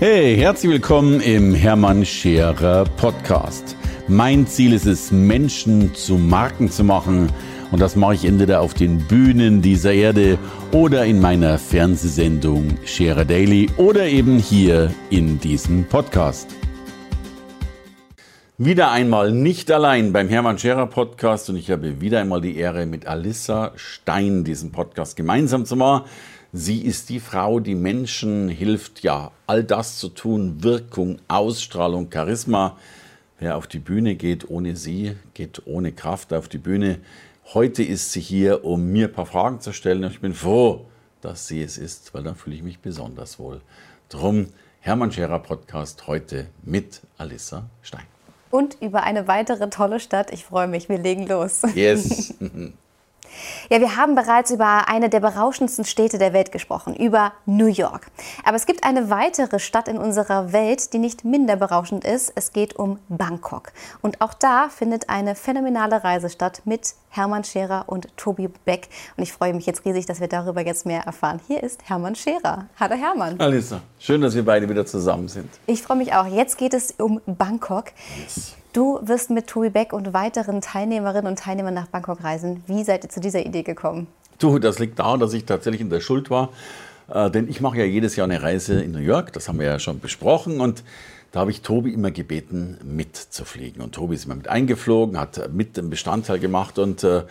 Hey, herzlich willkommen im Hermann Scherer Podcast. Mein Ziel ist es, Menschen zu Marken zu machen. Und das mache ich entweder auf den Bühnen dieser Erde oder in meiner Fernsehsendung Scherer Daily oder eben hier in diesem Podcast. Wieder einmal nicht allein beim Hermann Scherer Podcast und ich habe wieder einmal die Ehre, mit Alissa Stein diesen Podcast gemeinsam zu machen. Sie ist die Frau, die Menschen hilft, ja, all das zu tun, Wirkung, Ausstrahlung, Charisma. Wer auf die Bühne geht ohne sie, geht ohne Kraft auf die Bühne. Heute ist sie hier, um mir ein paar Fragen zu stellen. Und ich bin froh, dass sie es ist, weil dann fühle ich mich besonders wohl. Drum Hermann Scherer Podcast heute mit Alissa Stein. Und über eine weitere tolle Stadt. Ich freue mich, wir legen los. Yes. Ja, wir haben bereits über eine der berauschendsten Städte der Welt gesprochen, über New York. Aber es gibt eine weitere Stadt in unserer Welt, die nicht minder berauschend ist. Es geht um Bangkok. Und auch da findet eine phänomenale Reise statt mit Hermann Scherer und Tobi Beck. Und ich freue mich jetzt riesig, dass wir darüber jetzt mehr erfahren. Hier ist Hermann Scherer. Hallo Hermann. Alissa, schön, dass wir beide wieder zusammen sind. Ich freue mich auch. Jetzt geht es um Bangkok. Yes. Du wirst mit Tobi Beck und weiteren Teilnehmerinnen und Teilnehmern nach Bangkok reisen. Wie seid ihr zu dieser Idee gekommen? Du, das liegt daran, dass ich tatsächlich in der Schuld war. Äh, denn ich mache ja jedes Jahr eine Reise in New York, das haben wir ja schon besprochen. Und da habe ich Tobi immer gebeten, mitzufliegen. Und Tobi ist immer mit eingeflogen, hat mit einen Bestandteil gemacht und äh,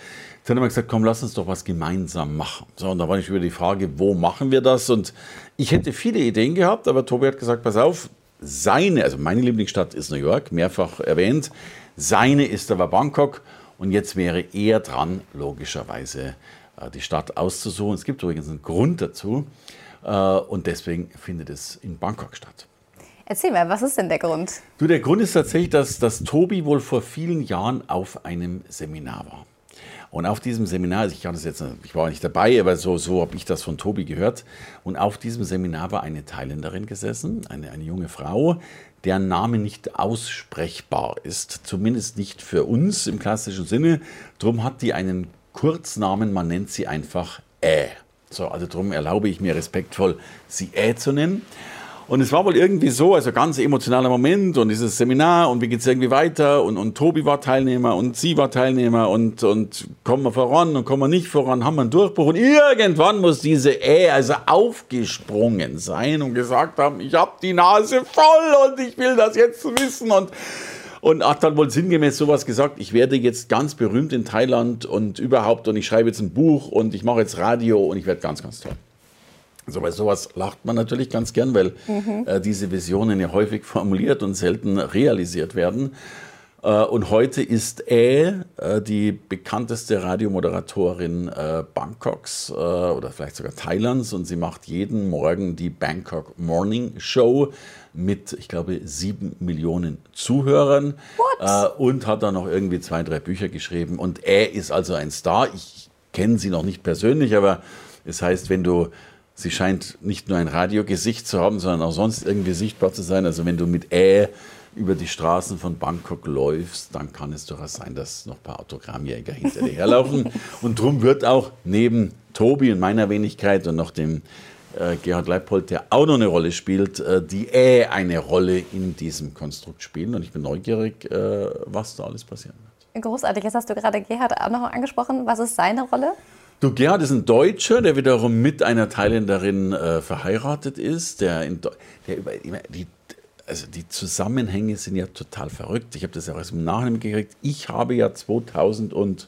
dann haben wir gesagt, komm, lass uns doch was gemeinsam machen. So, und da war ich über die Frage, wo machen wir das? Und ich hätte viele Ideen gehabt, aber Tobi hat gesagt, pass auf, seine, also meine Lieblingsstadt ist New York, mehrfach erwähnt. Seine ist aber Bangkok. Und jetzt wäre er dran, logischerweise äh, die Stadt auszusuchen. Es gibt übrigens einen Grund dazu. Äh, und deswegen findet es in Bangkok statt. Erzähl mal, was ist denn der Grund? Du, der Grund ist tatsächlich, dass, dass Tobi wohl vor vielen Jahren auf einem Seminar war. Und auf diesem Seminar, also ich, das jetzt, ich war nicht dabei, aber so, so habe ich das von Tobi gehört. Und auf diesem Seminar war eine Thailänderin gesessen, eine, eine junge Frau, deren Name nicht aussprechbar ist, zumindest nicht für uns im klassischen Sinne. Drum hat die einen Kurznamen, man nennt sie einfach Ä. So, also darum erlaube ich mir respektvoll, sie Ä zu nennen. Und es war wohl irgendwie so, also ganz emotionaler Moment und dieses Seminar und wie geht es irgendwie weiter? Und, und Tobi war Teilnehmer und sie war Teilnehmer und, und kommen wir voran und kommen wir nicht voran, haben wir einen Durchbruch. Und irgendwann muss diese Ä also aufgesprungen sein und gesagt haben, ich habe die Nase voll und ich will das jetzt wissen. Und und hat dann wohl sinngemäß sowas gesagt, ich werde jetzt ganz berühmt in Thailand und überhaupt und ich schreibe jetzt ein Buch und ich mache jetzt Radio und ich werde ganz, ganz toll. Also bei sowas lacht man natürlich ganz gern, weil mhm. äh, diese Visionen ja häufig formuliert und selten realisiert werden. Äh, und heute ist Ä äh, die bekannteste Radiomoderatorin äh, Bangkoks äh, oder vielleicht sogar Thailands und sie macht jeden Morgen die Bangkok Morning Show mit, ich glaube, sieben Millionen Zuhörern äh, und hat dann noch irgendwie zwei, drei Bücher geschrieben. Und Ä ist also ein Star. Ich kenne sie noch nicht persönlich, aber es heißt, wenn du Sie scheint nicht nur ein Radiogesicht zu haben, sondern auch sonst irgendwie sichtbar zu sein. Also wenn du mit Ä über die Straßen von Bangkok läufst, dann kann es durchaus sein, dass noch ein paar Autogrammjäger hinter dir herlaufen. Und darum wird auch neben Tobi und meiner Wenigkeit und noch dem äh, Gerhard Leipold, der auch noch eine Rolle spielt, äh, die Ä eine Rolle in diesem Konstrukt spielen. Und ich bin neugierig, äh, was da alles passieren wird. Großartig. Jetzt hast du gerade Gerhard auch noch angesprochen. Was ist seine Rolle? Du, Gerhard ist ein Deutscher, der wiederum mit einer Thailänderin äh, verheiratet ist. Der, in, der über, die, also die Zusammenhänge sind ja total verrückt. Ich habe das ja auch aus dem Nachhinein gekriegt. Ich habe ja 2000 und,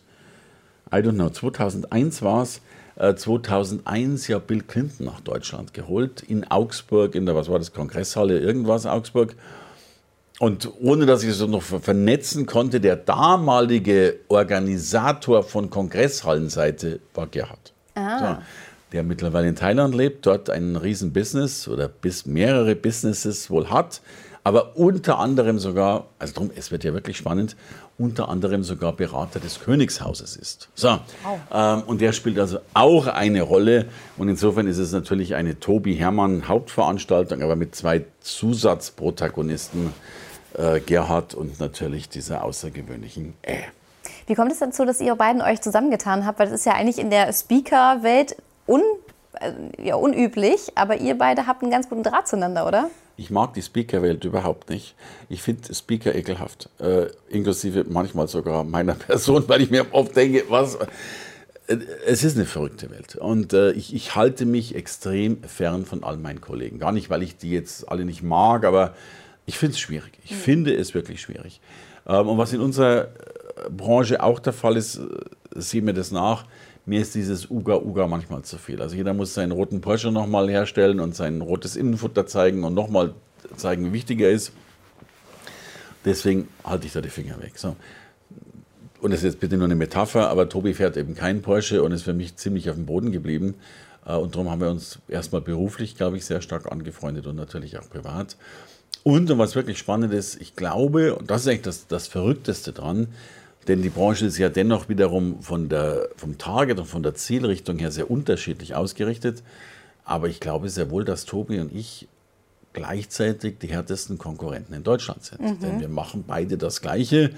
I don't know, 2001 war es, äh, 2001 ja Bill Clinton nach Deutschland geholt, in Augsburg, in der, was war das, Kongresshalle, irgendwas Augsburg. Und ohne dass ich es noch vernetzen konnte, der damalige Organisator von Kongresshallenseite war Gerhard. Ah. So, der mittlerweile in Thailand lebt, dort ein Riesenbusiness oder bis mehrere Businesses wohl hat, aber unter anderem sogar, also drum, es wird ja wirklich spannend, unter anderem sogar Berater des Königshauses ist. So, oh. ähm, und der spielt also auch eine Rolle. Und insofern ist es natürlich eine Tobi Hermann Hauptveranstaltung, aber mit zwei Zusatzprotagonisten äh, Gerhard und natürlich dieser außergewöhnlichen Ä. Wie kommt es dazu, dass ihr beiden euch zusammengetan habt? Weil das ist ja eigentlich in der Speaker-Welt un, äh, ja, unüblich, aber ihr beide habt einen ganz guten Draht zueinander, oder? Ich mag die Speaker-Welt überhaupt nicht. Ich finde Speaker ekelhaft. Äh, inklusive manchmal sogar meiner Person, weil ich mir oft denke, was. Äh, es ist eine verrückte Welt. Und äh, ich, ich, halte mich extrem fern von all meinen Kollegen. Gar nicht, weil ich die jetzt alle nicht mag, aber ich finde es schwierig. Ich mhm. finde es wirklich schwierig. Ähm, und was in unserer äh, Branche auch der Fall ist, äh, sehen wir das nach, mir ist dieses Uga Uga manchmal zu viel. Also jeder muss seinen roten Porsche nochmal herstellen und sein rotes Innenfutter zeigen und nochmal zeigen, wie wichtig er ist. Deswegen halte ich da die Finger weg. So. Und das ist jetzt bitte nur eine Metapher, aber Tobi fährt eben keinen Porsche und ist für mich ziemlich auf dem Boden geblieben. Äh, und darum haben wir uns erstmal beruflich, glaube ich, sehr stark angefreundet und natürlich auch privat. Und, und was wirklich spannend ist, ich glaube, und das ist eigentlich das, das Verrückteste dran, denn die Branche ist ja dennoch wiederum von der, vom Target und von der Zielrichtung her sehr unterschiedlich ausgerichtet. Aber ich glaube sehr wohl, dass Tobi und ich gleichzeitig die härtesten Konkurrenten in Deutschland sind. Mhm. Denn wir machen beide das Gleiche.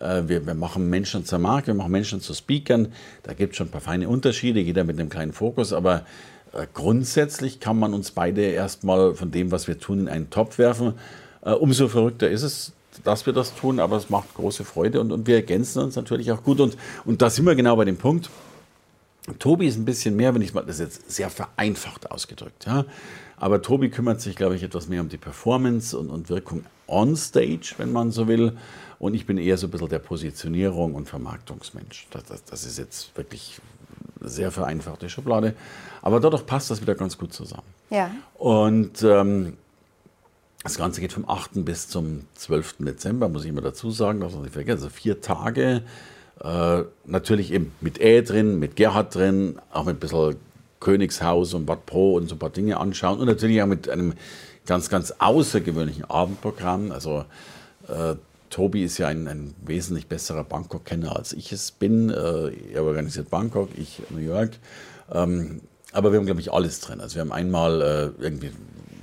Äh, wir, wir, machen Menschen zur Marke, wir machen Menschen zu Speakern. Da gibt es schon ein paar feine Unterschiede, jeder mit einem kleinen Fokus. Aber äh, grundsätzlich kann man uns beide erstmal von dem, was wir tun, in einen Topf werfen. Äh, umso verrückter ist es, dass wir das tun, aber es macht große Freude und, und wir ergänzen uns natürlich auch gut. Und, und da sind wir genau bei dem Punkt. Tobi ist ein bisschen mehr, wenn ich mal, das ist jetzt sehr vereinfacht ausgedrückt, ja. Aber Tobi kümmert sich, glaube ich, etwas mehr um die Performance und, und Wirkung on stage, wenn man so will. Und ich bin eher so ein bisschen der Positionierung und Vermarktungsmensch. Das, das, das ist jetzt wirklich sehr vereinfachte Schublade. Aber dadurch passt das wieder ganz gut zusammen. Ja. Und ähm, das Ganze geht vom 8. bis zum 12. Dezember, muss ich immer dazu sagen, das nicht vergessen. Also vier Tage. Äh, natürlich eben mit Ä drin, mit Gerhard drin, auch mit ein bisschen Königshaus und Bad Pro und so ein paar Dinge anschauen. Und natürlich auch mit einem ganz, ganz außergewöhnlichen Abendprogramm. Also äh, Tobi ist ja ein, ein wesentlich besserer Bangkok-Kenner als ich es bin. Äh, er organisiert Bangkok, ich New York. Ähm, aber wir haben, glaube ich, alles drin. Also wir haben einmal äh, irgendwie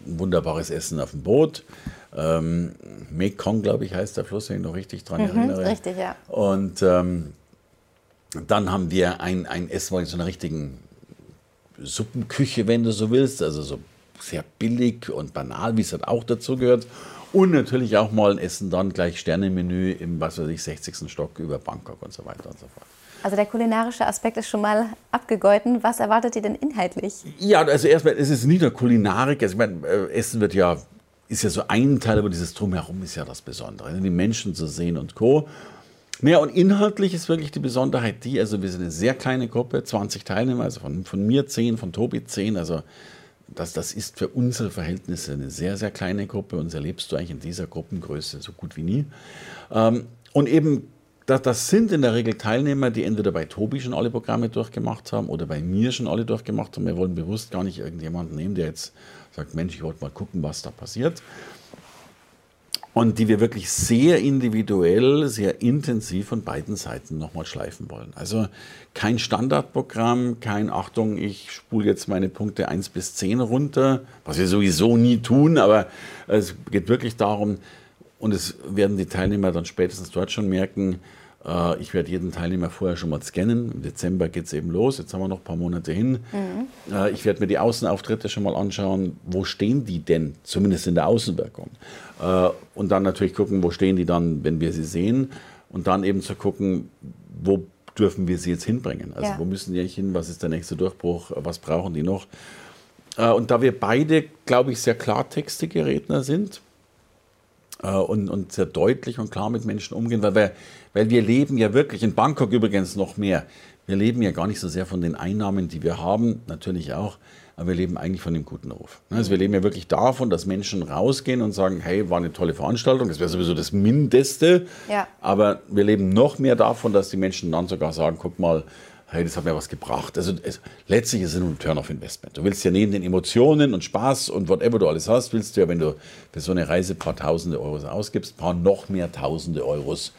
wunderbares Essen auf dem Boot. Ähm, Mekong, glaube ich, heißt der Fluss, wenn ich noch richtig dran mhm, erinnere. Richtig, ja. Und ähm, dann haben wir ein, ein Essen in so einer richtigen Suppenküche, wenn du so willst. Also so sehr billig und banal, wie es halt auch dazu gehört. Und natürlich auch mal ein Essen dann gleich Sternemenü im, was weiß ich, 60. Stock über Bangkok und so weiter und so fort. Also der kulinarische Aspekt ist schon mal abgegolten. Was erwartet ihr denn inhaltlich? Ja, also erstmal, es ist nicht nur Kulinarik. Also ich meine, äh, Essen wird ja, ist ja so ein Teil, aber dieses Drumherum ist ja das Besondere. Ne? Die Menschen zu sehen und Co. Ja, und inhaltlich ist wirklich die Besonderheit die, also wir sind eine sehr kleine Gruppe, 20 Teilnehmer, also von, von mir 10, von Tobi 10, also das, das ist für unsere Verhältnisse eine sehr, sehr kleine Gruppe und erlebst du eigentlich in dieser Gruppengröße so gut wie nie. Ähm, und eben das, das, sind in der Regel Teilnehmer, die entweder bei Tobi schon alle Programme durchgemacht haben oder bei mir schon alle durchgemacht haben. Wir wollen bewusst gar nicht irgendjemanden nehmen, der jetzt sagt, Mensch, ich wollte mal gucken, was da passiert. Und die wir wirklich sehr individuell, sehr intensiv von beiden Seiten nochmal schleifen wollen. Also kein Standardprogramm, kein Achtung, ich spule jetzt meine Punkte 1 bis 10 runter, was wir sowieso nie tun, aber es geht wirklich darum, und es werden die Teilnehmer dann spätestens dort schon merken, ich werde jeden Teilnehmer vorher schon mal scannen. Im Dezember geht es eben los. Jetzt haben wir noch ein paar Monate hin. Mhm. Äh, ich werde mir die Außenauftritte schon mal anschauen. Wo stehen die denn? Zumindest in der Außenwirkung. Äh, und dann natürlich gucken, wo stehen die dann, wenn wir sie sehen. Und dann eben zu gucken, wo dürfen wir sie jetzt hinbringen? Also ja. wo müssen die eigentlich hin? Was ist der nächste Durchbruch? Was brauchen die noch? Und da wir beide, glaube ich, sehr klartextige Redner sind, äh, und, und sehr deutlich und klar mit Menschen umgehen, weil wir, weil wir leben ja wirklich, in Bangkok übrigens noch mehr, wir leben ja gar nicht so sehr von den Einnahmen, die wir haben, natürlich auch, aber wir leben eigentlich von dem guten Ruf. Also wir leben ja wirklich davon, dass Menschen rausgehen und sagen, hey, war eine tolle Veranstaltung, das wäre sowieso das Mindeste, ja. aber wir leben noch mehr davon, dass die Menschen dann sogar sagen, guck mal, hey, das hat mir was gebracht. Also es, letztlich ist es ein Return of Investment. Du willst ja neben den Emotionen und Spaß und whatever du alles hast, willst du ja, wenn du für so eine Reise ein paar tausende Euros ausgibst, ein paar noch mehr tausende Euros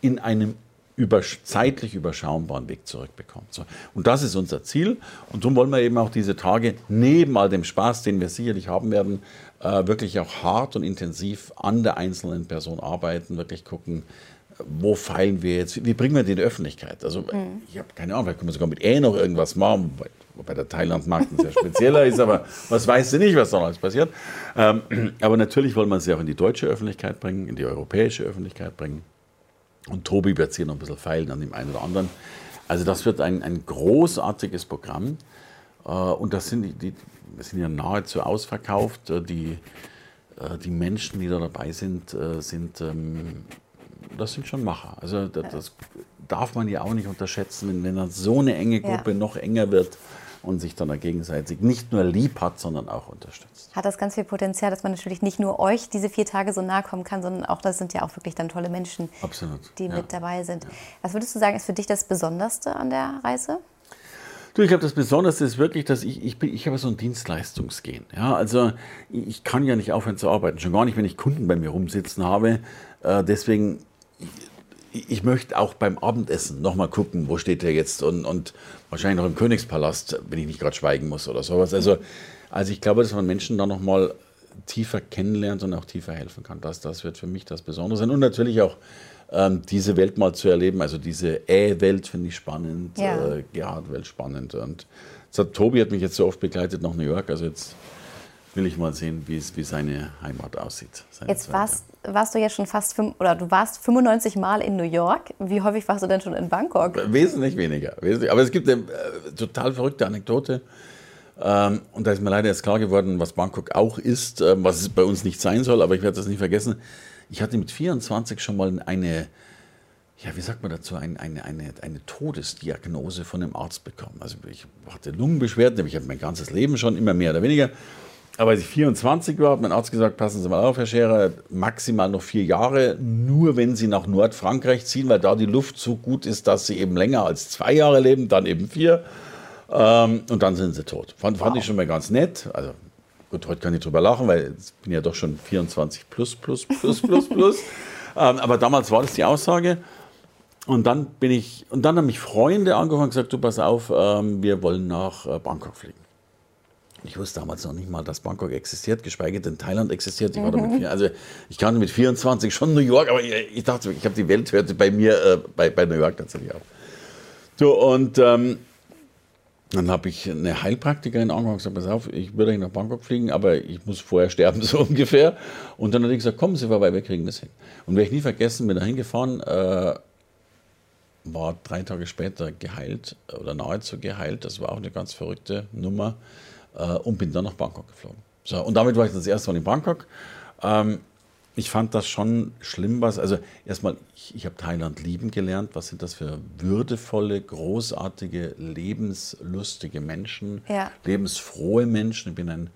in einem über, zeitlich überschaubaren Weg zurückbekommen. So. Und das ist unser Ziel. Und darum wollen wir eben auch diese Tage neben all dem Spaß, den wir sicherlich haben werden, äh, wirklich auch hart und intensiv an der einzelnen Person arbeiten, wirklich gucken, wo feilen wir jetzt, wie bringen wir die in die Öffentlichkeit? Also mhm. ich habe keine Ahnung, vielleicht können wir sogar mit E noch irgendwas machen, wobei, wobei der Thailand-Markt ein sehr spezieller ist, aber was weißt du nicht, was da alles passiert. Ähm, aber natürlich wollen wir sie auch in die deutsche Öffentlichkeit bringen, in die europäische Öffentlichkeit bringen. Und Tobi wird hier noch ein bisschen feilen an dem einen oder anderen. Also das wird ein, ein großartiges Programm. Äh, und das sind, die, die, sind ja nahezu ausverkauft. Äh, die, äh, die Menschen, die da dabei sind, sind ähm, das sind schon Macher. Also das, das, darf man ja auch nicht unterschätzen, wenn, wenn dann so eine enge Gruppe ja. noch enger wird und sich dann gegenseitig nicht nur lieb hat, sondern auch unterstützt. Hat das ganz viel Potenzial, dass man natürlich nicht nur euch diese vier Tage so nahe kommen kann, sondern auch das sind ja auch wirklich dann tolle Menschen, Absolut. die ja. mit dabei sind. Ja. Was würdest du sagen, ist für dich das Besonderste an der Reise? Du, ich glaube, das Besonderste ist wirklich, dass ich, ich, bin, ich habe so ein Dienstleistungsgehen. Ja, also ich kann ja nicht aufhören zu arbeiten, schon gar nicht, wenn ich Kunden bei mir rumsitzen habe. Äh, deswegen, ich, möchte auch beim Abendessen nochmal gucken, wo steht der jetzt und, und wahrscheinlich noch im Königspalast, wenn ich nicht gerade schweigen muss oder sowas. Also, also ich glaube, dass man Menschen da nochmal tiefer kennenlernt und auch tiefer helfen kann. Das, das wird für mich das Besondere sein. Und natürlich auch ähm, diese Welt mal zu erleben. Also diese Äh-Welt finde ich spannend, ja. äh, Gerhard-Welt spannend. Und hat, Tobi hat mich jetzt so oft begleitet nach New York. Also jetzt will ich mal sehen, wie, wie seine Heimat aussieht. Jetzt warst, warst, du ja schon fast, fünf, oder du warst 95 Mal in New York. Wie häufig warst du denn schon in Bangkok? Wesentlich weniger. Wesentlich. Aber es gibt eine äh, total verrückte Anekdote. Ähm, und da ist mir leider jetzt klar geworden, was Bangkok auch ist, äh, was es bei uns nicht sein soll, aber ich werde das nicht vergessen. Ich hatte mit 24 schon mal eine, ja, wie sagt man dazu, eine, eine, eine, eine Todesdiagnose von einem Arzt bekommen. Also ich hatte Lungenbeschwerden, ich habe mein ganzes Leben schon immer mehr oder weniger. Aber als ich 24 war, hat mein Arzt gesagt, passen Sie mal auf, Herr Scherer, maximal noch vier Jahre, nur wenn Sie nach Nordfrankreich ziehen, weil da die Luft so gut ist, dass Sie eben länger als zwei Jahre leben, dann eben vier. Ähm, und dann sind Sie tot. Fand, fand wow. ich schon mal ganz nett. Also Gut, heute kann ich drüber lachen, weil ich bin ja doch schon 24 plus, plus, plus, plus, plus. ähm, aber damals war das die Aussage. Und dann bin ich, und dann haben mich Freunde angefangen und gesagt, du pass auf, ähm, wir wollen nach äh, Bangkok fliegen. Ich wusste damals noch nicht mal, dass Bangkok existiert, geschweige denn Thailand existiert. Ich, war mhm. damit, also ich kannte mit 24 schon New York, aber ich, ich dachte, ich habe die Welt hörte bei mir, äh, bei, bei New York tatsächlich auf. So, und ähm, dann habe ich eine Heilpraktikerin angefangen und gesagt, pass auf, ich würde nach Bangkok fliegen, aber ich muss vorher sterben, so ungefähr. Und dann hat ich gesagt, kommen Sie vorbei, wir kriegen das hin. Und werde ich nie vergessen, bin da hingefahren, äh, war drei Tage später geheilt oder nahezu geheilt. Das war auch eine ganz verrückte Nummer. Äh, und bin dann nach Bangkok geflogen. So, und damit war ich das erste Mal in Bangkok. Ähm, ich fand das schon schlimm, was. Also, erstmal, ich, ich habe Thailand lieben gelernt. Was sind das für würdevolle, großartige, lebenslustige Menschen, ja. lebensfrohe Menschen. Ich bin ein,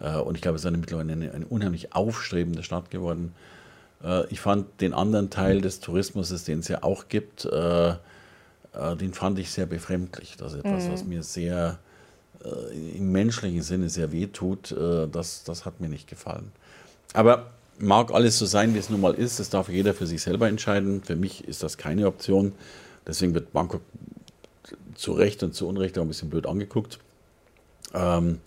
äh, und ich glaube, es ist eine, mittlerweile eine, eine unheimlich aufstrebende Stadt geworden. Äh, ich fand den anderen Teil des Tourismus, den es ja auch gibt, äh, äh, den fand ich sehr befremdlich. Das ist etwas, mhm. was mir sehr äh, im menschlichen Sinne sehr wehtut. Äh, das, das hat mir nicht gefallen. Aber mag alles so sein, wie es nun mal ist. Das darf jeder für sich selber entscheiden. Für mich ist das keine Option. Deswegen wird Bangkok zu Recht und zu Unrecht auch ein bisschen blöd angeguckt. Ähm,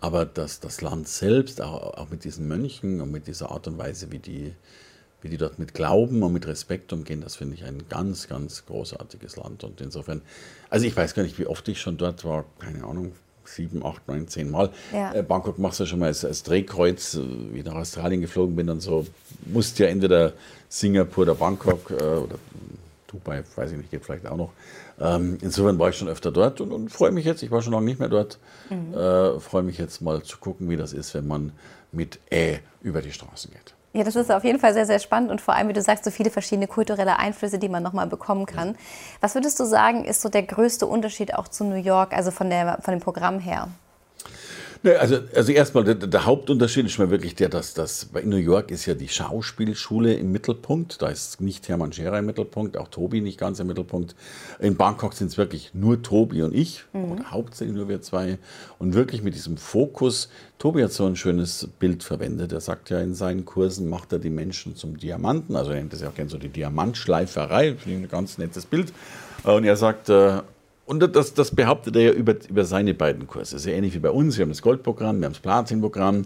aber das, das Land selbst, auch, auch, mit diesen Mönchen und mit dieser Art und Weise, wie die, wie die dort mit Glauben und mit Respekt umgehen, das finde ich ein ganz, ganz großartiges Land. Und insofern, also ich weiß gar nicht, wie oft ich schon dort war, keine Ahnung, sieben, acht, neun, zehn Mal. Ja. Äh, Bangkok machst du schon mal als, als Drehkreuz, äh, wie ich nach Australien geflogen bin, dann so, musst ja entweder Singapur oder Bangkok äh, oder Dubai, weiß ich nicht, geht vielleicht auch noch. Ähm, insofern war ich schon öfter dort und, und freue mich jetzt, ich war schon lange nicht mehr dort, mhm. äh, freue mich jetzt mal zu gucken, wie das ist, wenn man mit Ä über die Straßen geht. Ja, das ist auf jeden Fall sehr, sehr spannend und vor allem, wie du sagst, so viele verschiedene kulturelle Einflüsse, die man nochmal bekommen kann. Was würdest du sagen, ist so der größte Unterschied auch zu New York, also von, der, von dem Programm her? Ne, also, also erstmal, der, der, Hauptunterschied ist mir wirklich der, dass das in New York ist ja die Schauspielschule im Mittelpunkt. Da ist nicht Hermann Scherer im Mittelpunkt, auch Tobi nicht ganz im Mittelpunkt. In Bangkok sind es wirklich nur Tobi und ich, mhm. oder hauptsächlich nur wir zwei. Und wirklich mit diesem Fokus. Tobi hat so ein schönes Bild verwendet. Er sagt ja in seinen Kursen, macht er die Menschen zum Diamanten. Also er nennt das ja auch gerne so die Diamantschleiferei. Finde ich ein ganz nettes Bild. Und er sagt, äh, und das, das behauptet er ja über, über seine beiden Kurse. Sehr ähnlich wie bei uns. Wir haben das Goldprogramm, wir haben das Platinprogramm.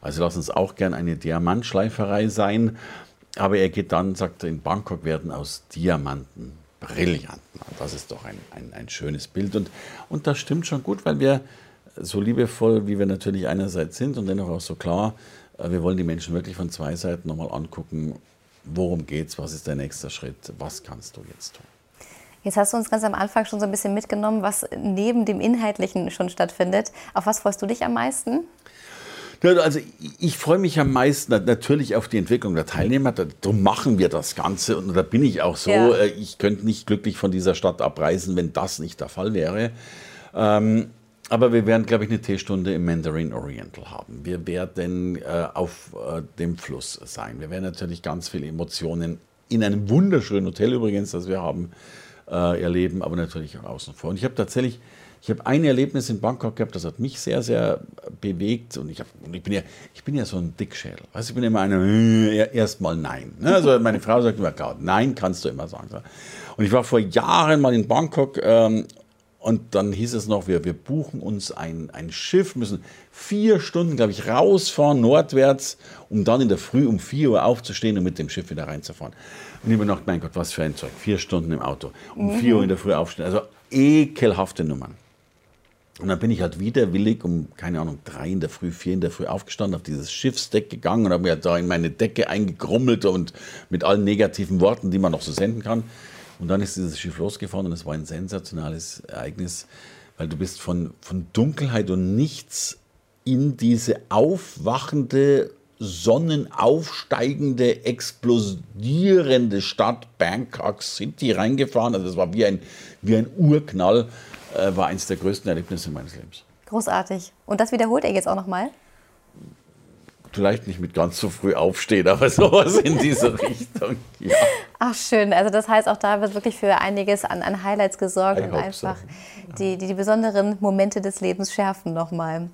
Also lass uns auch gern eine Diamantschleiferei sein. aber er geht dann, sagt er, in Bangkok werden aus Diamanten Brillanten. Das ist doch ein, ein, ein schönes Bild. Und, und das stimmt schon gut, weil wir so liebevoll, wie wir natürlich einerseits sind und dennoch auch so klar, äh, wir wollen die Menschen wirklich von zwei Seiten nochmal angucken, worum geht's, was ist der nächste Schritt, was kannst du jetzt tun. Jetzt hast du uns ganz am Anfang schon so ein bisschen mitgenommen, was neben dem Inhaltlichen schon stattfindet. Auf was freust du dich am meisten? Also ich freue mich am meisten natürlich auf die Entwicklung der Teilnehmer. Darum machen wir das Ganze und da bin ich auch so. Ja. Äh, ich könnte nicht glücklich von dieser Stadt abreisen, wenn das nicht der Fall wäre. Ähm, aber wir werden, glaube ich, eine Teestunde im Mandarin Oriental haben. Wir werden äh, auf äh, dem Fluss sein. Wir werden natürlich ganz viele Emotionen in einem wunderschönen Hotel übrigens, das wir haben, äh, erleben, aber natürlich auch außen vor. Und ich habe tatsächlich, ich habe ein Erlebnis in Bangkok gehabt, das hat mich sehr, sehr bewegt. Und ich, hab, und ich, bin, ja, ich bin ja so ein Dickschädel. Weißt, ich bin immer einer, äh, erstmal nein. Ne? Also meine Frau sagt immer, nein kannst du immer sagen. Und ich war vor Jahren mal in Bangkok ähm, und dann hieß es noch, wir, wir buchen uns ein, ein Schiff, müssen vier Stunden, glaube ich, rausfahren, nordwärts, um dann in der Früh um vier Uhr aufzustehen und mit dem Schiff wieder reinzufahren. Und ich habe gedacht, mein Gott, was für ein Zeug. Vier Stunden im Auto, um mhm. vier Uhr in der Früh aufstehen. Also ekelhafte Nummern. Und dann bin ich halt widerwillig um, keine Ahnung, drei in der Früh, vier in der Früh aufgestanden, auf dieses Schiffsdeck gegangen und habe mir da in meine Decke eingegrummelt und mit allen negativen Worten, die man noch so senden kann. Und dann ist dieses Schiff losgefahren und es war ein sensationales Ereignis, weil du bist von, von Dunkelheit und nichts in diese aufwachende, sonnenaufsteigende, explodierende Stadt Bangkok City reingefahren. Also es war wie ein, wie ein Urknall, äh, war eines der größten Erlebnisse meines Lebens. Großartig. Und das wiederholt er jetzt auch nochmal? vielleicht nicht mit ganz so früh aufstehen, aber sowas in diese Richtung. Ja. Ach schön, also das heißt auch da wird wirklich für einiges an, an Highlights gesorgt I und einfach so. die, die, die, besonderen Momente des Lebens schärfen nochmal.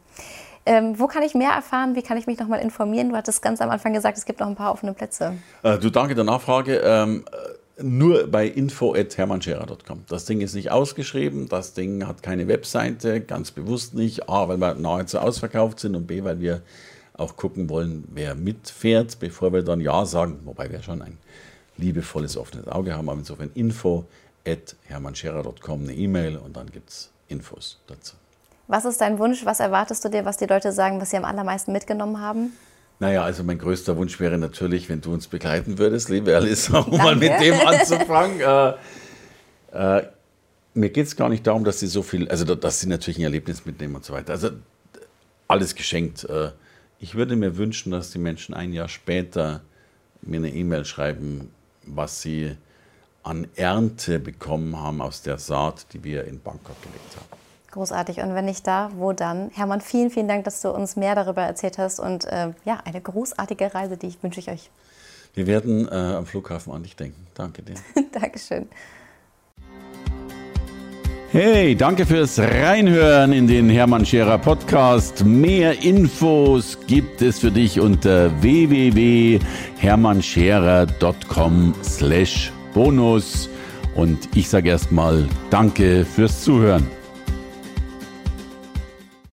Ähm, wo kann ich mehr erfahren? Wie kann ich mich nochmal informieren? Du hattest ganz am Anfang gesagt, es gibt noch ein paar offene Plätze. Äh, du, danke der Nachfrage. Ähm, nur bei info.hermannscherer.com. Das Ding ist nicht ausgeschrieben, das Ding hat keine Webseite, ganz bewusst nicht. A, weil wir nahezu ausverkauft sind und B, weil wir auch gucken wollen, wer mitfährt, bevor wir dann Ja sagen, wobei wir schon ein liebevolles, offenes Auge haben. Aber insofern info at hermannscherer.com eine E-Mail und dann gibt es Infos dazu. Was ist dein Wunsch? Was erwartest du dir, was die Leute sagen, was sie am allermeisten mitgenommen haben? Naja, also mein größter Wunsch wäre natürlich, wenn du uns begleiten würdest, liebe Alice, um mal mit dem anzufangen. äh, äh, mir geht es gar nicht darum, dass sie so viel, also dass sie natürlich ein Erlebnis mitnehmen und so weiter. Also alles geschenkt. Äh, ich würde mir wünschen, dass die Menschen ein Jahr später mir eine E-Mail schreiben, was sie an Ernte bekommen haben aus der Saat, die wir in Bangkok gelegt haben. Großartig. Und wenn nicht da, wo dann? Hermann, vielen, vielen Dank, dass du uns mehr darüber erzählt hast. Und äh, ja, eine großartige Reise, die ich wünsche ich euch. Wir werden äh, am Flughafen an dich denken. Danke dir. Dankeschön. Hey, danke fürs Reinhören in den Hermann Scherer Podcast. Mehr Infos gibt es für dich unter www.hermannscherer.com slash bonus. Und ich sage erstmal Danke fürs Zuhören.